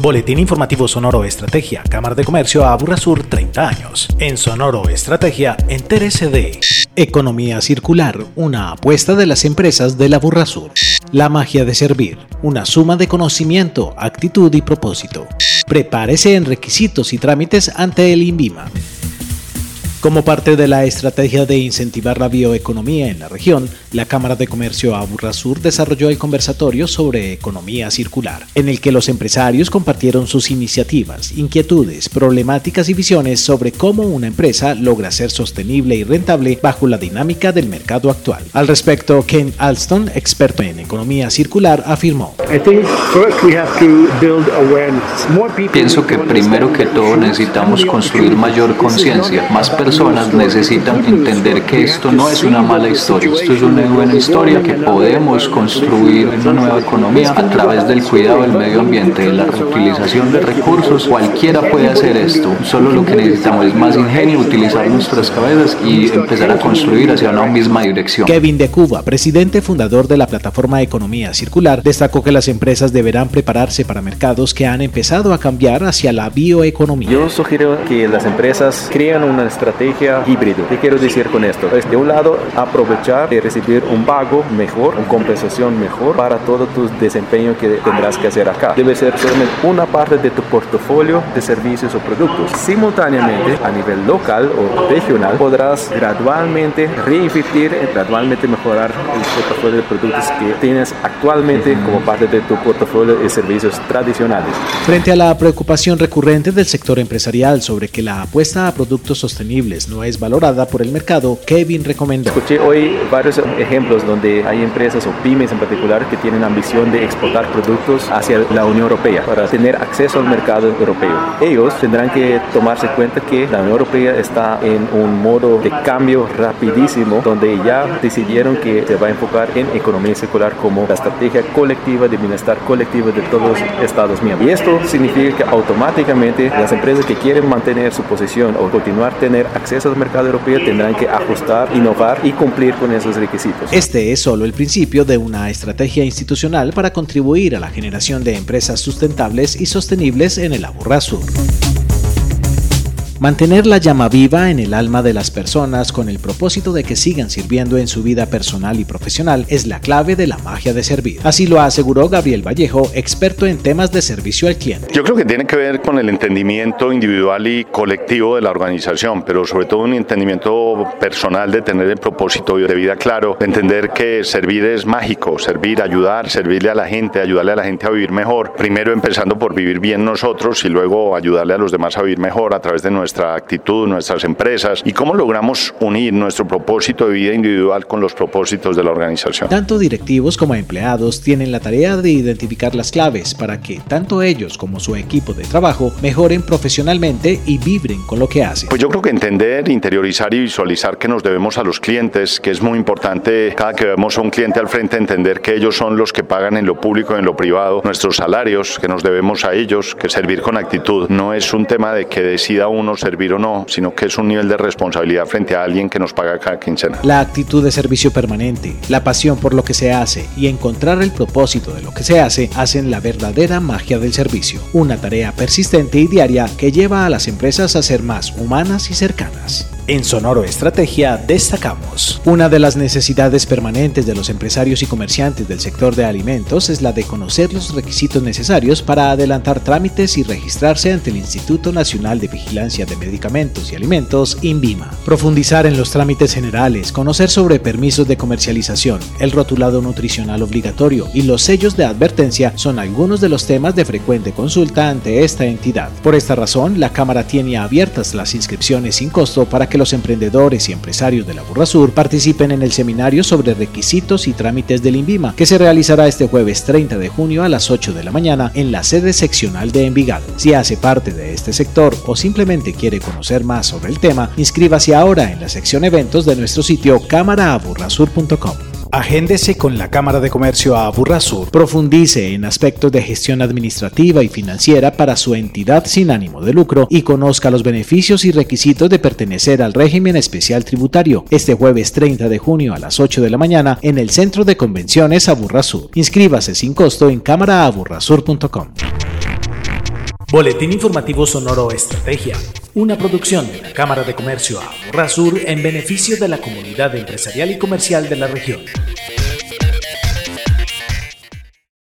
Boletín Informativo Sonoro Estrategia, Cámara de Comercio Aburrasur 30 años. En Sonoro Estrategia, entérese de Economía Circular, una apuesta de las empresas de la Burrasur. La magia de servir, una suma de conocimiento, actitud y propósito. Prepárese en requisitos y trámites ante el INVIMA. Como parte de la estrategia de incentivar la bioeconomía en la región, la Cámara de Comercio Aburrasur desarrolló el conversatorio sobre economía circular, en el que los empresarios compartieron sus iniciativas, inquietudes, problemáticas y visiones sobre cómo una empresa logra ser sostenible y rentable bajo la dinámica del mercado actual. Al respecto, Ken Alston, experto en economía circular, afirmó. Pienso que primero que todo necesitamos construir mayor conciencia, más personas personas necesitan entender que esto no es una mala historia, esto es una buena historia que podemos construir una nueva economía a través del cuidado del medio ambiente, de la reutilización de recursos. Cualquiera puede hacer esto, solo lo que necesitamos es más ingenio, utilizar nuestras cabezas y empezar a construir hacia una misma dirección. Kevin de Cuba, presidente fundador de la plataforma Economía Circular, destacó que las empresas deberán prepararse para mercados que han empezado a cambiar hacia la bioeconomía. Yo sugiero que las empresas creen una estrategia estrategia híbrido. ¿Qué quiero decir con esto? Es de un lado aprovechar y recibir un pago mejor, una compensación mejor para todo tu desempeño que tendrás que hacer acá. Debe ser solamente una parte de tu portafolio de servicios o productos. Simultáneamente, a nivel local o regional, podrás gradualmente reinvertir, gradualmente mejorar el portafolio de productos que tienes actualmente como parte de tu portafolio de servicios tradicionales. Frente a la preocupación recurrente del sector empresarial sobre que la apuesta a productos sostenibles no es valorada por el mercado, Kevin recomendó. Escuché hoy varios ejemplos donde hay empresas o pymes en particular que tienen ambición de exportar productos hacia la Unión Europea para tener acceso al mercado europeo. Ellos tendrán que tomarse cuenta que la Unión Europea está en un modo de cambio rapidísimo donde ya decidieron que se va a enfocar en economía circular como la estrategia colectiva de bienestar colectivo de todos los Estados miembros. Y esto significa que automáticamente las empresas que quieren mantener su posición o continuar tener acceso al mercado europeo tendrán que ajustar, innovar y cumplir con esos requisitos. Este es solo el principio de una estrategia institucional para contribuir a la generación de empresas sustentables y sostenibles en el Aburrá Sur. Mantener la llama viva en el alma de las personas con el propósito de que sigan sirviendo en su vida personal y profesional es la clave de la magia de servir. Así lo aseguró Gabriel Vallejo, experto en temas de servicio al cliente. Yo creo que tiene que ver con el entendimiento individual y colectivo de la organización, pero sobre todo un entendimiento personal de tener el propósito de vida claro, de entender que servir es mágico, servir, ayudar, servirle a la gente, ayudarle a la gente a vivir mejor, primero empezando por vivir bien nosotros y luego ayudarle a los demás a vivir mejor a través de nuestra nuestra actitud, nuestras empresas y cómo logramos unir nuestro propósito de vida individual con los propósitos de la organización. Tanto directivos como empleados tienen la tarea de identificar las claves para que tanto ellos como su equipo de trabajo mejoren profesionalmente y vibren con lo que hacen. Pues yo creo que entender, interiorizar y visualizar que nos debemos a los clientes, que es muy importante cada que vemos a un cliente al frente entender que ellos son los que pagan en lo público y en lo privado nuestros salarios, que nos debemos a ellos, que servir con actitud no es un tema de que decida uno servir o no, sino que es un nivel de responsabilidad frente a alguien que nos paga cada quincena. La actitud de servicio permanente, la pasión por lo que se hace y encontrar el propósito de lo que se hace hacen la verdadera magia del servicio, una tarea persistente y diaria que lleva a las empresas a ser más humanas y cercanas. En Sonoro Estrategia destacamos. Una de las necesidades permanentes de los empresarios y comerciantes del sector de alimentos es la de conocer los requisitos necesarios para adelantar trámites y registrarse ante el Instituto Nacional de Vigilancia de Medicamentos y Alimentos, INVIMA. Profundizar en los trámites generales, conocer sobre permisos de comercialización, el rotulado nutricional obligatorio y los sellos de advertencia son algunos de los temas de frecuente consulta ante esta entidad. Por esta razón, la Cámara tiene abiertas las inscripciones sin costo para que los emprendedores y empresarios de la Burra Sur participen en el seminario sobre requisitos y trámites del INVIMA, que se realizará este jueves 30 de junio a las 8 de la mañana en la sede seccional de Envigado. Si hace parte de este sector o simplemente quiere conocer más sobre el tema, inscríbase ahora en la sección eventos de nuestro sitio cámaraaburrasur.com. Agéndese con la Cámara de Comercio a Burrasur. Profundice en aspectos de gestión administrativa y financiera para su entidad sin ánimo de lucro y conozca los beneficios y requisitos de pertenecer al régimen especial tributario este jueves 30 de junio a las 8 de la mañana en el Centro de Convenciones Aburrasur. Inscríbase sin costo en cámaraaburrasur.com. Boletín Informativo Sonoro Estrategia, una producción de la Cámara de Comercio Sur en beneficio de la comunidad empresarial y comercial de la región.